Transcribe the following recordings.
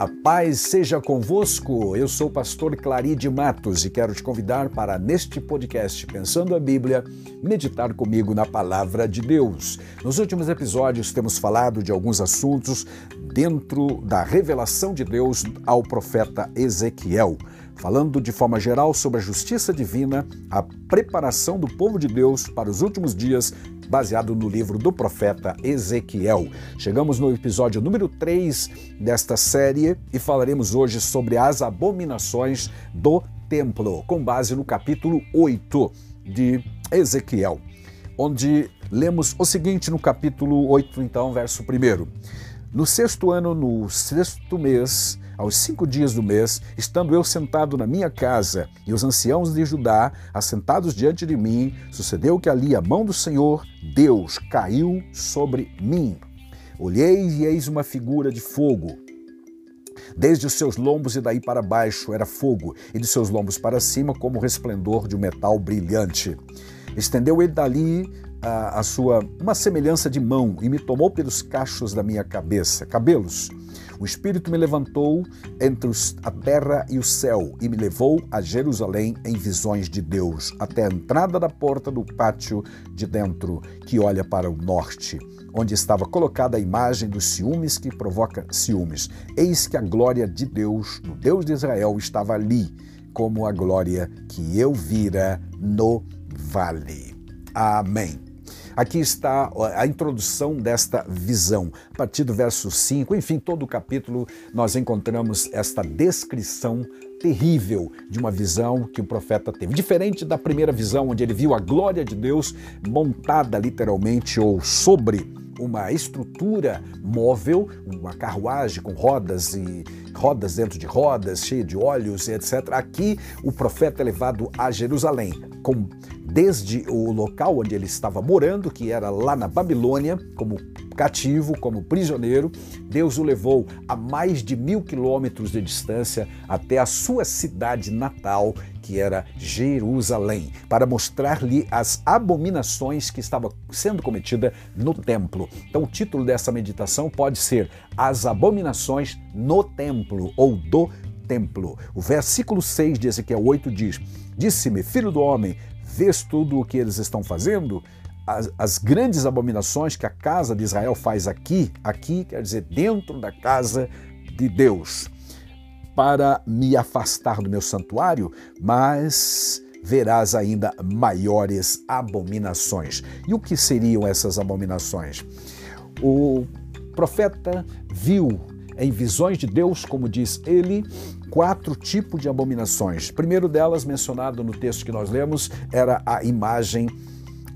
A paz seja convosco. Eu sou o pastor Claride Matos e quero te convidar para, neste podcast Pensando a Bíblia, meditar comigo na palavra de Deus. Nos últimos episódios temos falado de alguns assuntos dentro da revelação de Deus ao profeta Ezequiel falando de forma geral sobre a justiça divina, a preparação do povo de Deus para os últimos dias, baseado no livro do profeta Ezequiel. Chegamos no episódio número 3 desta série e falaremos hoje sobre as abominações do templo, com base no capítulo 8 de Ezequiel, onde lemos o seguinte no capítulo 8, então, verso 1. No sexto ano, no sexto mês, aos cinco dias do mês, estando eu sentado na minha casa e os anciãos de Judá assentados diante de mim, sucedeu que ali a mão do Senhor, Deus, caiu sobre mim. Olhei e eis uma figura de fogo. Desde os seus lombos e daí para baixo era fogo, e de seus lombos para cima como o resplendor de um metal brilhante. Estendeu ele dali a, a, sua uma semelhança de mão e me tomou pelos cachos da minha cabeça, cabelos, o Espírito me levantou entre a terra e o céu e me levou a Jerusalém em visões de Deus, até a entrada da porta do pátio de dentro, que olha para o norte, onde estava colocada a imagem dos ciúmes que provoca ciúmes. Eis que a glória de Deus, do Deus de Israel, estava ali, como a glória que eu vira no vale. Amém. Aqui está a introdução desta visão. A partir do verso 5, enfim, todo o capítulo, nós encontramos esta descrição terrível de uma visão que o profeta teve. Diferente da primeira visão, onde ele viu a glória de Deus montada literalmente ou sobre uma estrutura móvel, uma carruagem com rodas e rodas dentro de rodas, cheia de olhos, etc. Aqui o profeta é levado a Jerusalém, com desde o local onde ele estava morando, que era lá na Babilônia, como cativo, como prisioneiro, Deus o levou a mais de mil quilômetros de distância até a sua cidade natal, que era Jerusalém, para mostrar-lhe as abominações que estavam sendo cometidas no templo. Então, o título dessa meditação pode ser As Abominações no Templo ou do Templo. O versículo 6 de Ezequiel 8 diz: Disse-me, filho do homem, vês tudo o que eles estão fazendo? As, as, grandes abominações que a casa de Israel faz aqui, aqui quer dizer dentro da casa de Deus para me afastar do meu santuário, mas verás ainda maiores abominações. E o que seriam essas abominações? O profeta viu em visões de Deus, como diz ele, quatro tipos de abominações. Primeiro delas, mencionado no texto que nós lemos, era a imagem,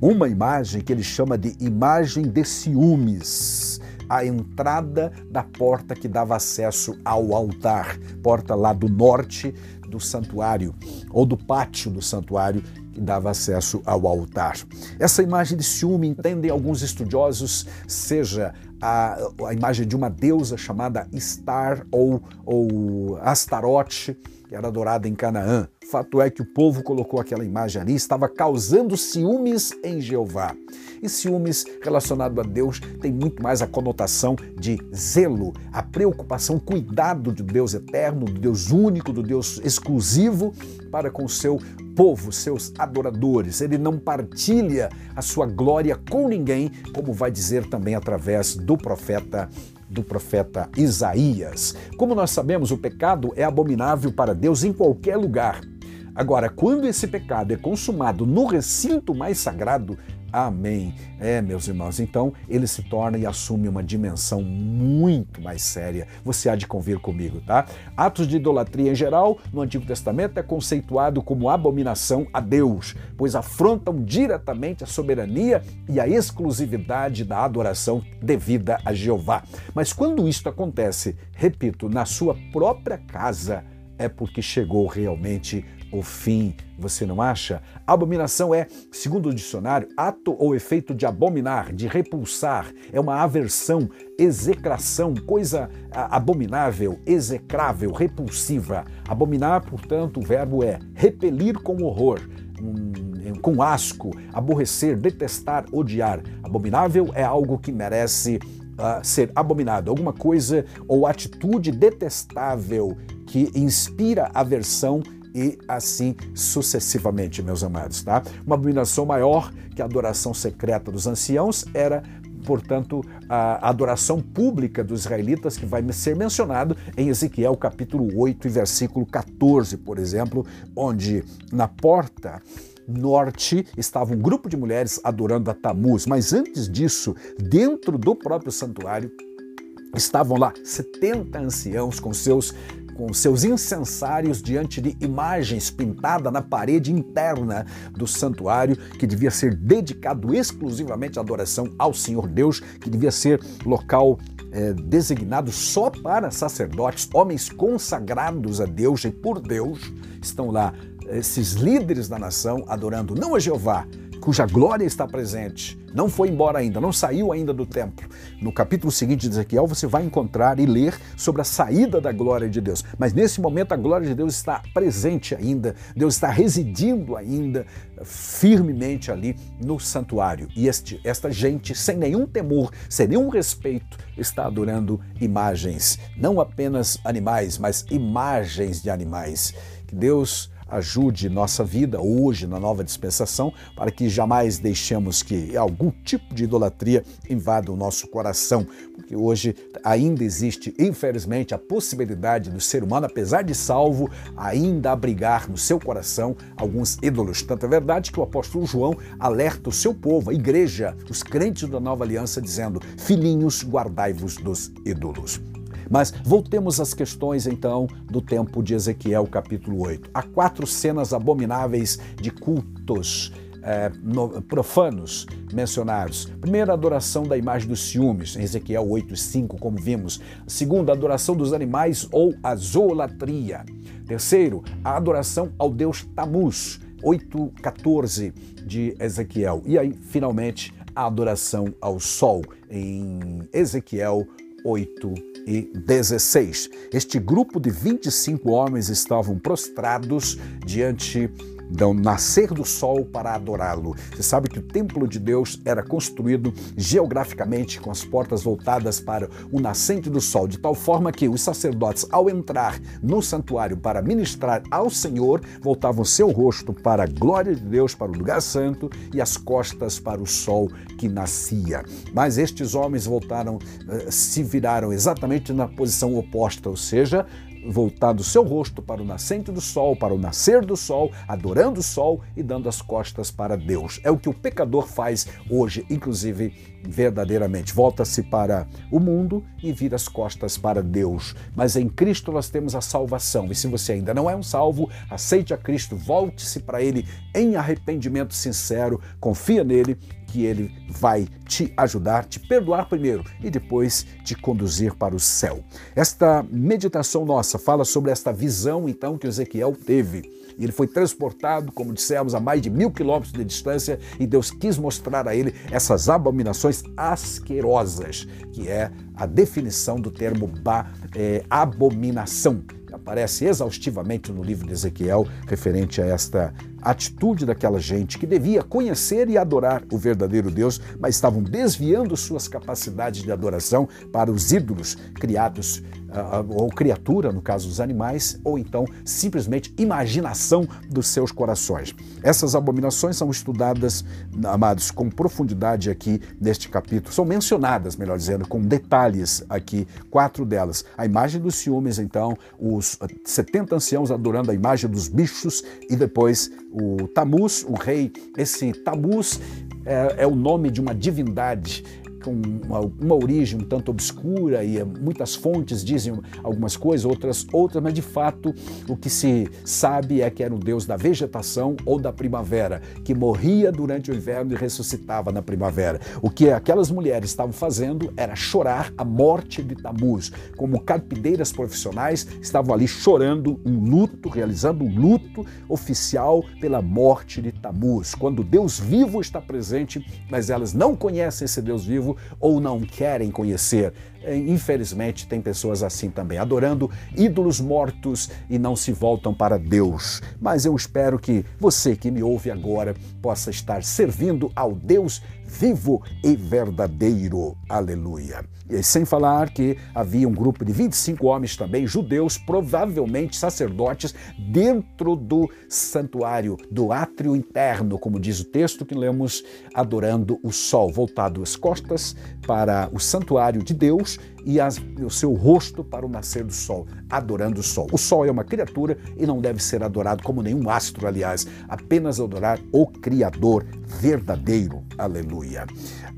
uma imagem que ele chama de imagem de ciúmes a entrada da porta que dava acesso ao altar, porta lá do norte do santuário, ou do pátio do santuário, que dava acesso ao altar. Essa imagem de ciúme, entendem alguns estudiosos, seja a, a imagem de uma deusa chamada Star ou, ou Astarote, que era adorada em Canaã. Fato é que o povo colocou aquela imagem ali, estava causando ciúmes em Jeová. E ciúmes relacionado a Deus tem muito mais a conotação de zelo, a preocupação, cuidado do Deus eterno, do Deus único, do Deus exclusivo para com o seu povo, seus adoradores. Ele não partilha a sua glória com ninguém, como vai dizer também através do profeta do profeta Isaías. Como nós sabemos, o pecado é abominável para Deus em qualquer lugar. Agora, quando esse pecado é consumado no recinto mais sagrado, Amém. É, meus irmãos, então ele se torna e assume uma dimensão muito mais séria. Você há de convir comigo, tá? Atos de idolatria em geral, no Antigo Testamento, é conceituado como abominação a Deus, pois afrontam diretamente a soberania e a exclusividade da adoração devida a Jeová. Mas quando isto acontece, repito, na sua própria casa, é porque chegou realmente o fim, você não acha? Abominação é, segundo o dicionário, ato ou efeito de abominar, de repulsar, é uma aversão, execração, coisa abominável, execrável, repulsiva. Abominar, portanto, o verbo é repelir com horror, com asco, aborrecer, detestar, odiar. Abominável é algo que merece uh, ser abominado, alguma coisa ou atitude detestável que inspira aversão e assim sucessivamente, meus amados, tá? Uma abominação maior que a adoração secreta dos anciãos era portanto, a adoração pública dos israelitas, que vai ser mencionado em Ezequiel capítulo 8 e versículo 14, por exemplo, onde na porta norte estava um grupo de mulheres adorando a Tamuz, mas antes disso, dentro do próprio santuário, estavam lá 70 anciãos com seus com seus incensários diante de imagens pintadas na parede interna do santuário, que devia ser dedicado exclusivamente à adoração ao Senhor Deus, que devia ser local é, designado só para sacerdotes, homens consagrados a Deus e por Deus, estão lá esses líderes da nação adorando não a Jeová, cuja glória está presente, não foi embora ainda, não saiu ainda do templo. No capítulo seguinte de Ezequiel, você vai encontrar e ler sobre a saída da glória de Deus. Mas nesse momento a glória de Deus está presente ainda, Deus está residindo ainda firmemente ali no santuário. E este, esta gente, sem nenhum temor, sem nenhum respeito, está adorando imagens, não apenas animais, mas imagens de animais. Que Deus ajude nossa vida hoje na nova dispensação, para que jamais deixemos que algum tipo de idolatria invada o nosso coração, porque hoje ainda existe, infelizmente, a possibilidade do ser humano, apesar de salvo, ainda abrigar no seu coração alguns ídolos. Tanto é verdade que o apóstolo João alerta o seu povo, a igreja, os crentes da nova aliança, dizendo: Filhinhos, guardai-vos dos ídolos. Mas voltemos às questões então do tempo de Ezequiel, capítulo 8. Há quatro cenas abomináveis de cultos é, no, profanos mencionados. Primeiro, a adoração da imagem dos ciúmes, em Ezequiel 8 e 5, como vimos. Segundo, a adoração dos animais ou a zoolatria. Terceiro, a adoração ao deus Tamuz, 8,14 de Ezequiel. E aí, finalmente, a adoração ao sol, em Ezequiel 8 e 16. Este grupo de 25 homens estavam prostrados diante do nascer do sol para adorá-lo. Você sabe que o templo de Deus era construído geograficamente com as portas voltadas para o nascente do sol, de tal forma que os sacerdotes, ao entrar no santuário para ministrar ao Senhor, voltavam seu rosto para a glória de Deus, para o lugar santo e as costas para o sol que nascia. Mas estes homens voltaram, eh, se viraram exatamente na posição oposta, ou seja, voltado seu rosto para o nascente do sol, para o nascer do sol, adorando o sol e dando as costas para Deus. É o que o pecador faz hoje, inclusive verdadeiramente. Volta-se para o mundo e vira as costas para Deus. Mas em Cristo nós temos a salvação. E se você ainda não é um salvo, aceite a Cristo, volte-se para Ele em arrependimento sincero, confia nele que ele vai te ajudar, te perdoar primeiro e depois te conduzir para o céu. Esta meditação nossa fala sobre esta visão, então, que Ezequiel teve. Ele foi transportado, como dissemos, a mais de mil quilômetros de distância e Deus quis mostrar a ele essas abominações asquerosas, que é a definição do termo ba, é, abominação aparece exaustivamente no livro de Ezequiel referente a esta atitude daquela gente que devia conhecer e adorar o verdadeiro Deus, mas estavam desviando suas capacidades de adoração para os ídolos criados ou criatura, no caso dos animais, ou então simplesmente imaginação dos seus corações. Essas abominações são estudadas, amados, com profundidade aqui neste capítulo, são mencionadas, melhor dizendo, com detalhes aqui, quatro delas. A imagem dos ciúmes, então, os 70 anciãos adorando a imagem dos bichos e depois o Tamuz, o rei. Esse Tamuz é, é o nome de uma divindade com uma, uma, origem um tanto obscura e muitas fontes dizem algumas coisas, outras outras, mas de fato o que se sabe é que era um deus da vegetação ou da primavera, que morria durante o inverno e ressuscitava na primavera. O que aquelas mulheres estavam fazendo era chorar a morte de Tamuz, como carpideiras profissionais estavam ali chorando um luto, realizando um luto oficial pela morte de Tamuz. Quando Deus vivo está presente, mas elas não conhecem esse Deus vivo, ou não querem conhecer. É, infelizmente, tem pessoas assim também, adorando ídolos mortos e não se voltam para Deus. Mas eu espero que você que me ouve agora possa estar servindo ao Deus vivo e verdadeiro. Aleluia. Sem falar que havia um grupo de 25 homens também, judeus, provavelmente sacerdotes, dentro do santuário, do átrio interno, como diz o texto que lemos, adorando o sol, voltado as costas para o santuário de Deus e as, o seu rosto para o nascer do sol, adorando o sol. O sol é uma criatura e não deve ser adorado como nenhum astro, aliás, apenas adorar o Criador verdadeiro. Aleluia.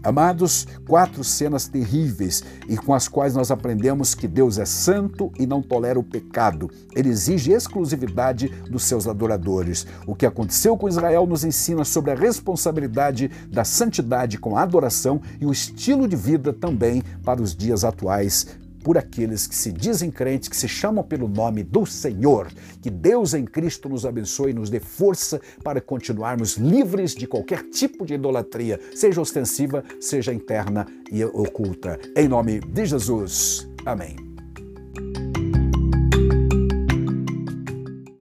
Amados, quatro cenas terríveis e com as quais nós aprendemos que Deus é santo e não tolera o pecado. Ele exige exclusividade dos seus adoradores. O que aconteceu com Israel nos ensina sobre a responsabilidade da santidade com a adoração e o estilo de vida também para os dias atuais por aqueles que se dizem crentes, que se chamam pelo nome do Senhor. Que Deus em Cristo nos abençoe e nos dê força para continuarmos livres de qualquer tipo de idolatria, seja ostensiva, seja interna e oculta. Em nome de Jesus. Amém.